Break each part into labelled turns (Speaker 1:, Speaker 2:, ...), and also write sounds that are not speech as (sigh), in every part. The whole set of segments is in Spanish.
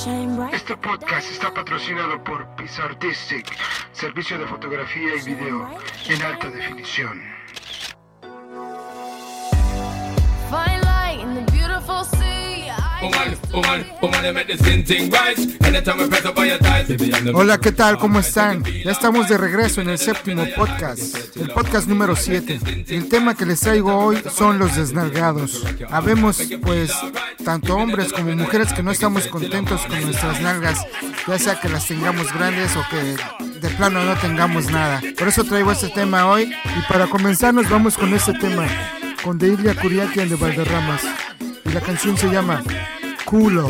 Speaker 1: Este podcast está patrocinado por Pizza Artistic, servicio de fotografía y video en alta definición.
Speaker 2: Hola, ¿qué tal? ¿Cómo están? Ya estamos de regreso en el séptimo podcast, el podcast número 7. El tema que les traigo hoy son los desnalgados. Habemos, pues, tanto hombres como mujeres que no estamos contentos con nuestras nalgas, ya sea que las tengamos grandes o que de plano no tengamos nada. Por eso traigo este tema hoy y para comenzar nos vamos con este tema, con Deilia Curiaquian de Valderramas. Y la canción se llama Culo.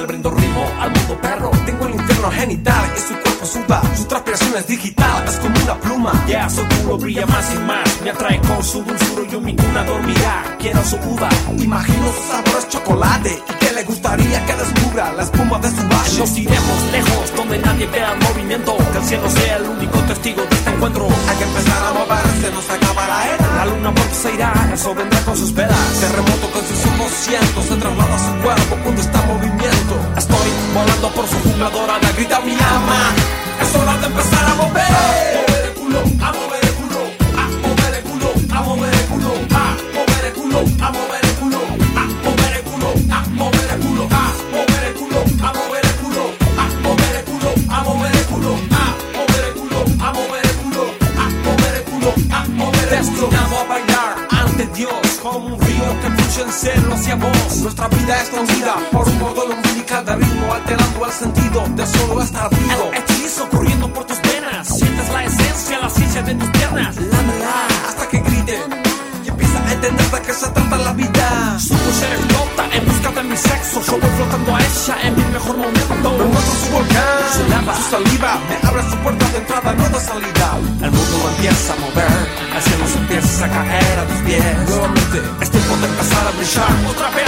Speaker 3: Le brindo ritmo al mundo perro. Tengo el infierno genital y su cuerpo suda. Su transpiración es digital, es como una pluma. Ya su culo brilla más y más. Me atrae con su dulzura, yo mi cuna dormirá. Quiero su uva, imagino su sabor es chocolate. Y que le gustaría que descubra la espuma de su vaso. Nos iremos lejos, donde nadie vea el movimiento. Que el cielo sea el único testigo de este encuentro. Hay que empezar a moverse, nos acaba la era. La luna pronto se irá, eso vendrá con sus velas. Terremoto con sus ojos cientos, se traslada a su cuerpo cuando está en movimiento. Estoy volando por su jungla dorada, grita mi alma. Lámela hasta que grite y empieza a entender de qué se trata la vida. Su ser explota en busca de mi sexo. Yo voy flotando a ella en mi mejor momento. Me muestro su volcán, su lava, su saliva. Me abre su puerta de entrada, no de salida. El mundo empieza a mover, el cielo se empieza a caer a tus pies. Nuevamente es tiempo de a brillar. Otra vez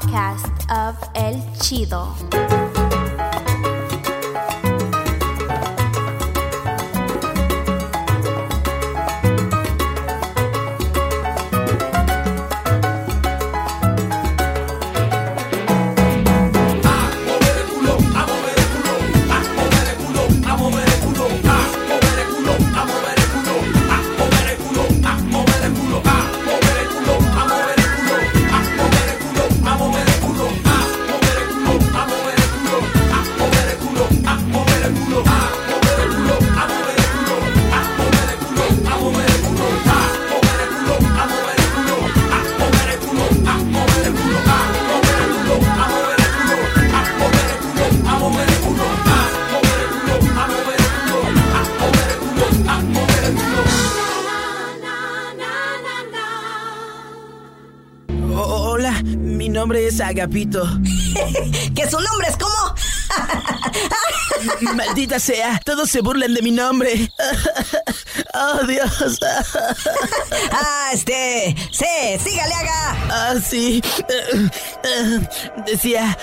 Speaker 4: podcast of El Chido.
Speaker 5: Mi nombre es Agapito. (laughs)
Speaker 6: ¿Que su nombre es cómo? (laughs)
Speaker 5: Maldita sea, todos se burlan de mi nombre. (laughs) Oh, Dios.
Speaker 6: ah, este. Sí, sígale, haga.
Speaker 5: Ah, sí. Decía,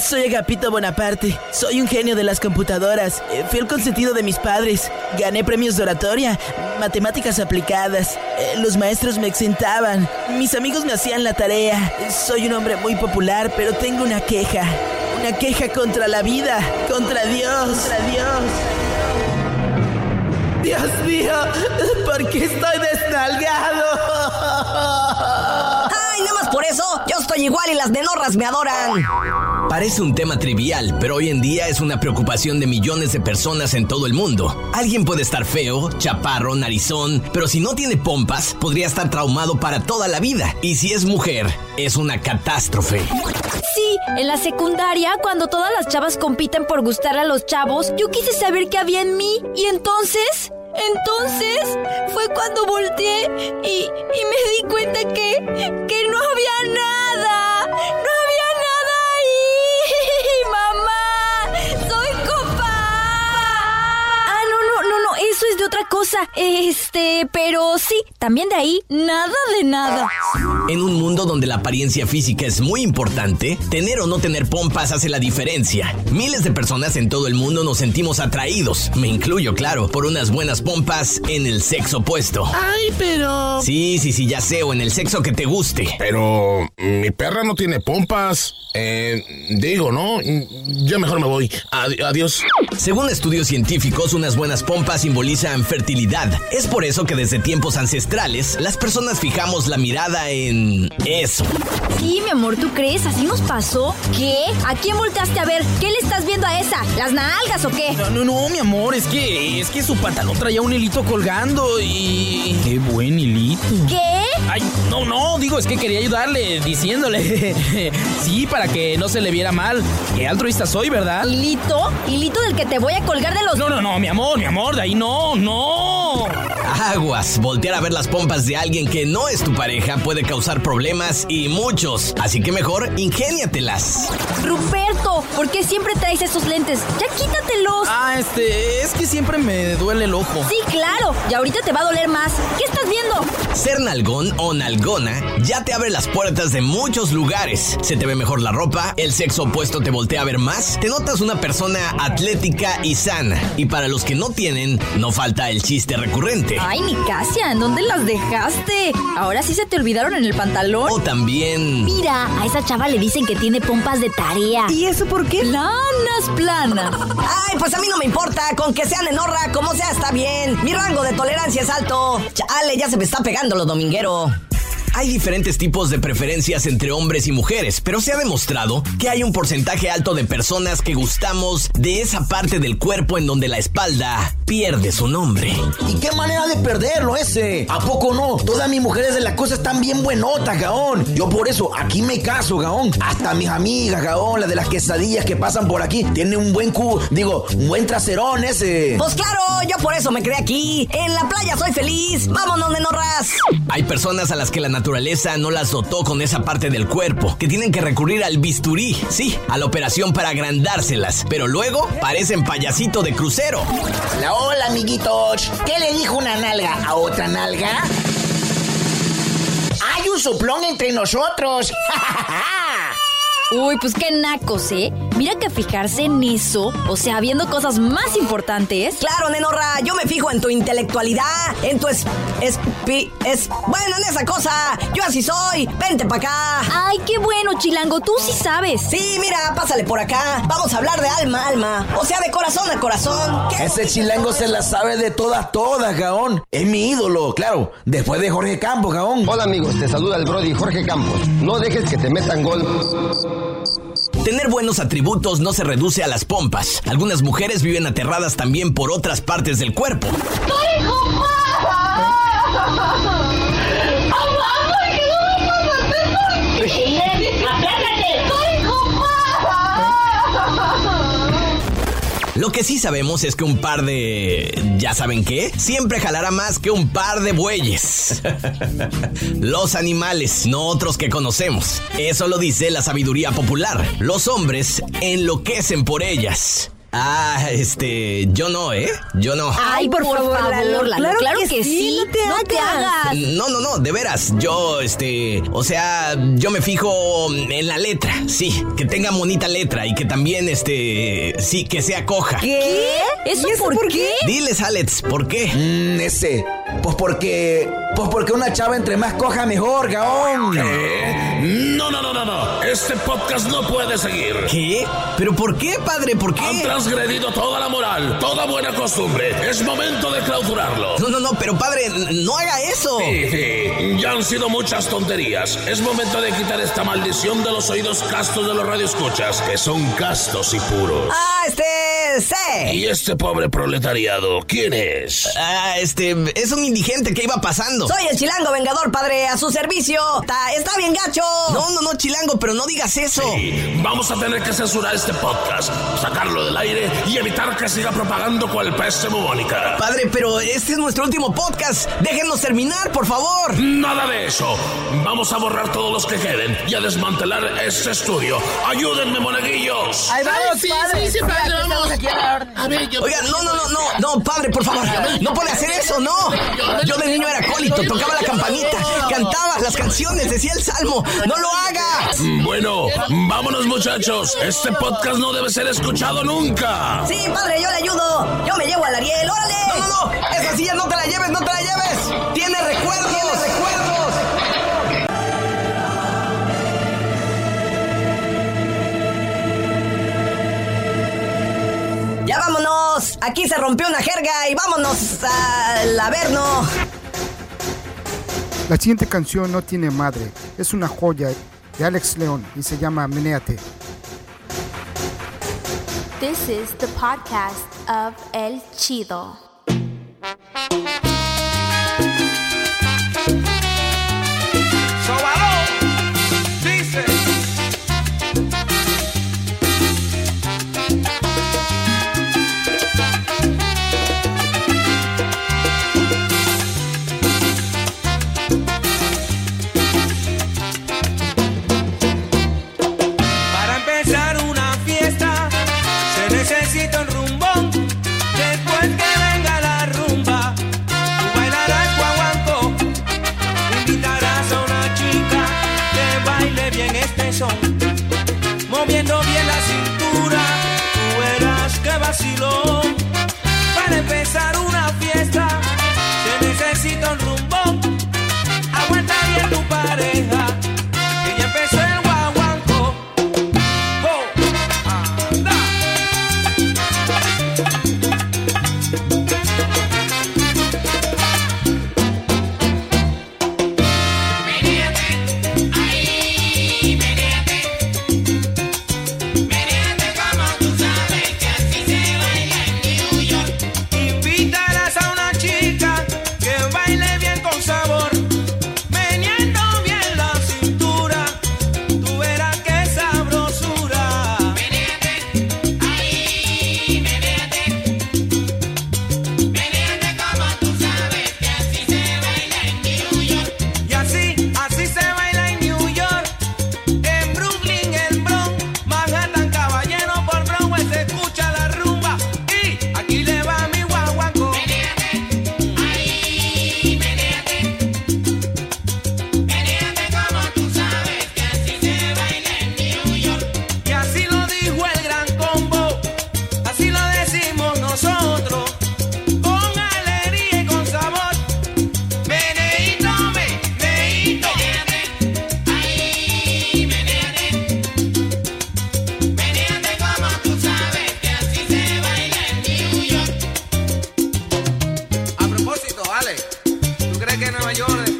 Speaker 5: soy Agapito Bonaparte. Soy un genio de las computadoras. Fui el consentido de mis padres. Gané premios de oratoria, matemáticas aplicadas. Los maestros me exentaban. Mis amigos me hacían la tarea. Soy un hombre muy popular, pero tengo una queja. Una queja contra la vida, contra Dios, contra Dios. Dios mío, ¿por qué estoy desnalgado?
Speaker 6: Ay, nada más por eso, yo estoy igual y las nenorras me adoran.
Speaker 7: Parece un tema trivial, pero hoy en día es una preocupación de millones de personas en todo el mundo. Alguien puede estar feo, chaparro, narizón, pero si no tiene pompas, podría estar traumado para toda la vida. Y si es mujer, es una catástrofe.
Speaker 8: Sí, en la secundaria, cuando todas las chavas compiten por gustar a los chavos, yo quise saber qué había en mí. Y entonces, entonces, fue cuando volteé y, y me di cuenta que, que no había nada. No había de otra cosa. Este, pero sí, también de ahí, nada de nada.
Speaker 7: En un mundo donde la apariencia física es muy importante, tener o no tener pompas hace la diferencia. Miles de personas en todo el mundo nos sentimos atraídos, me incluyo, claro, por unas buenas pompas en el sexo opuesto.
Speaker 5: Ay, pero...
Speaker 7: Sí, sí, sí, ya sé, o en el sexo que te guste.
Speaker 9: Pero mi perra no tiene pompas. Eh, digo, ¿no? Yo mejor me voy. Ad adiós.
Speaker 7: Según estudios científicos, unas buenas pompas simbolizan fertilidad. Es por eso que desde tiempos ancestrales, las personas fijamos la mirada en eso.
Speaker 8: Sí, mi amor, ¿tú crees? ¿Así nos pasó? ¿Qué? ¿A quién volteaste a ver? ¿Qué le estás viendo a esa? ¿Las nalgas o qué?
Speaker 5: No, no, no, mi amor, es que es que su pantalón traía un hilito colgando y qué buen hilito.
Speaker 8: ¿Qué?
Speaker 5: Ay, no, no, digo, es que quería ayudarle diciéndole. (laughs) sí, para que no se le viera mal. Qué altruista soy, ¿verdad?
Speaker 8: ¿Hilito? ¿Hilito del que te voy a colgar de los
Speaker 5: No, no, no, mi amor, mi amor, de ahí no, no.
Speaker 7: Aguas, voltear a ver las pompas de alguien que no es tu pareja puede causar problemas y muchos. Así que mejor ingéniatelas.
Speaker 8: Ruperto, ¿por qué siempre traes esos lentes? Ya quítatelos.
Speaker 5: Ah, este, es que siempre me duele el ojo.
Speaker 8: Sí, claro. Y ahorita te va a doler más. ¿Qué estás viendo?
Speaker 7: Ser nalgón o nalgona ya te abre las puertas de muchos lugares. Se te ve mejor la ropa, el sexo opuesto te voltea a ver más, te notas una persona atlética y sana. Y para los que no tienen, no falta el chiste recurrente.
Speaker 8: Ay, Nicasia, ¿en dónde las dejaste? Ahora sí se te olvidaron en el pantalón.
Speaker 7: O también...
Speaker 8: Mira, a esa chava le dicen que tiene pompas de tarea.
Speaker 6: ¿Y eso por qué?
Speaker 8: Planas, planas.
Speaker 6: Ay, pues a mí no me importa, con que sea nenorra, como sea, está bien. Mi rango de tolerancia es alto. Chale, ya se me está pegando lo dominguero.
Speaker 7: Hay diferentes tipos de preferencias entre hombres y mujeres, pero se ha demostrado que hay un porcentaje alto de personas que gustamos de esa parte del cuerpo en donde la espalda pierde su nombre.
Speaker 10: ¿Y qué manera de perderlo ese? ¿A poco no? Todas mis mujeres de la cosa están bien buenotas, gaón. Yo por eso aquí me caso, gaón. Hasta mis amigas, gaón, las de las quesadillas que pasan por aquí, tienen un buen cu, digo, un buen traserón ese.
Speaker 6: Pues claro, yo por eso me creé aquí. En la playa soy feliz. Vámonos, nenorras.
Speaker 7: Hay personas a las que la naturaleza no las dotó con esa parte del cuerpo, que tienen que recurrir al bisturí, sí, a la operación para agrandárselas, pero luego parecen payasito de crucero.
Speaker 10: Hola, hola, amiguitos. ¿Qué le dijo una nalga a otra nalga? Hay un soplón entre nosotros. (laughs)
Speaker 8: Uy, pues qué nacos, ¿eh? Mira que fijarse en eso, o sea, viendo cosas más importantes.
Speaker 6: Claro, nenorra, yo me fijo en tu intelectualidad, en tu es, es, es, bueno, en esa cosa. Yo así soy. Vente para acá.
Speaker 8: Ay, qué bueno, Chilango, tú sí sabes.
Speaker 6: Sí, mira, pásale por acá. Vamos a hablar de alma a alma, o sea, de corazón a corazón.
Speaker 10: ¿Qué? Ese chilango se la sabe de todas, todas, gaón. Es mi ídolo, claro. Después de Jorge Campos, gaón.
Speaker 11: Hola, amigos, te saluda el Brody Jorge Campos. No dejes que te metan gol.
Speaker 7: Tener buenos atributos no se reduce a las pompas. Algunas mujeres viven aterradas también por otras partes del cuerpo. Lo que sí sabemos es que un par de... ¿Ya saben qué? Siempre jalará más que un par de bueyes. (laughs) Los animales, no otros que conocemos. Eso lo dice la sabiduría popular. Los hombres enloquecen por ellas. Ah, este, yo no, ¿eh? Yo no.
Speaker 8: Ay, por, favor, Lalo, Lalo, claro, que, sí.
Speaker 6: no te hagas.
Speaker 7: No, no, no, de veras. Yo, este, o sea, yo me fijo en la letra, sí, que tenga bonita letra y que también, este, sí, que sea coja.
Speaker 6: ¿Qué?
Speaker 8: ¿Eso,
Speaker 6: ¿Y eso
Speaker 8: por,
Speaker 6: por
Speaker 8: qué?
Speaker 7: Diles, Alex, ¿por qué?
Speaker 10: Mm, ese. Pues porque. Pues porque una chava entre más coja mejor, gaón.
Speaker 9: No, no, no, no, no. Este podcast no puede seguir.
Speaker 7: ¿Qué? ¿Pero por qué, padre? ¿Por
Speaker 9: Han
Speaker 7: qué?
Speaker 9: transgredido toda la moral, toda buena costumbre. Es momento de clausurarlo.
Speaker 7: No, no, no, pero padre, no haga eso.
Speaker 9: Sí, sí, ya han sido muchas tonterías. Es momento de quitar esta maldición de los oídos castos de los radioescuchas, que son castos y puros.
Speaker 6: Ah, este,
Speaker 9: ¿Y este pobre proletariado, quién es?
Speaker 7: Ah, este, es un indigente que iba pasando.
Speaker 6: Soy el chilango vengador, padre, a su servicio. Está, está bien gacho.
Speaker 7: No, no, no, chilango, pero no digas eso.
Speaker 9: Sí, vamos a tener que censurar este podcast, sacarlo del aire y evitar que siga propagando cual peste bubónica.
Speaker 7: Padre, pero este es nuestro último podcast. Déjenos terminar, por favor.
Speaker 9: Nada de eso. Vamos a borrar todos los que queden y a desmantelar este estudio. Ayúdenme, monaguillos.
Speaker 2: Ahí vamos, padre.
Speaker 12: sí, padre, vamos. A ver, yo...
Speaker 7: Oiga, no, no, no, no, no, padre, por favor. No puede hacer eso, no. Yo de niño era acólito, tocaba la campanita, cantaba las canciones, decía el salmo. No lo haga.
Speaker 9: Bueno, vámonos muchachos. Este podcast no debe ser escuchado nunca.
Speaker 6: Sí, padre, yo le ayudo. Yo me llevo al Ariel, órale.
Speaker 7: No, no, no, esa silla no te la lleves, no te la lleves.
Speaker 6: Aquí se rompió una jerga y vámonos al averno.
Speaker 2: La siguiente canción no tiene madre, es una joya de Alex León y se llama Menéate.
Speaker 4: This is the podcast of El Chido.
Speaker 3: Moviendo bien la cintura, tú verás que vacilón. Nueva York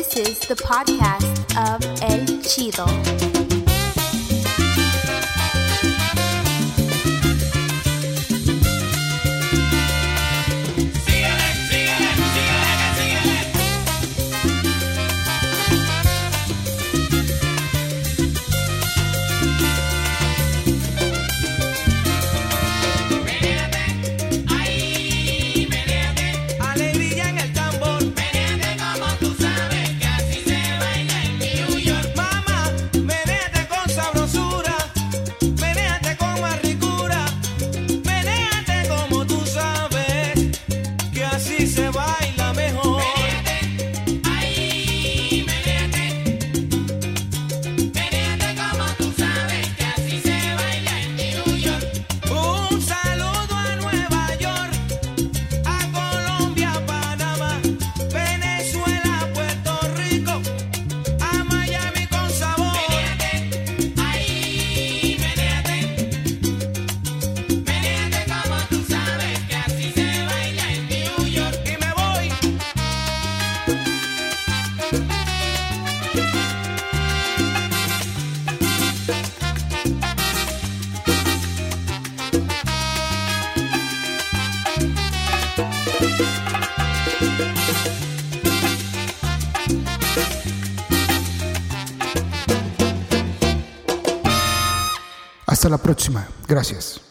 Speaker 12: This is
Speaker 3: the podcast of El Chido.
Speaker 2: la próxima. Gracias.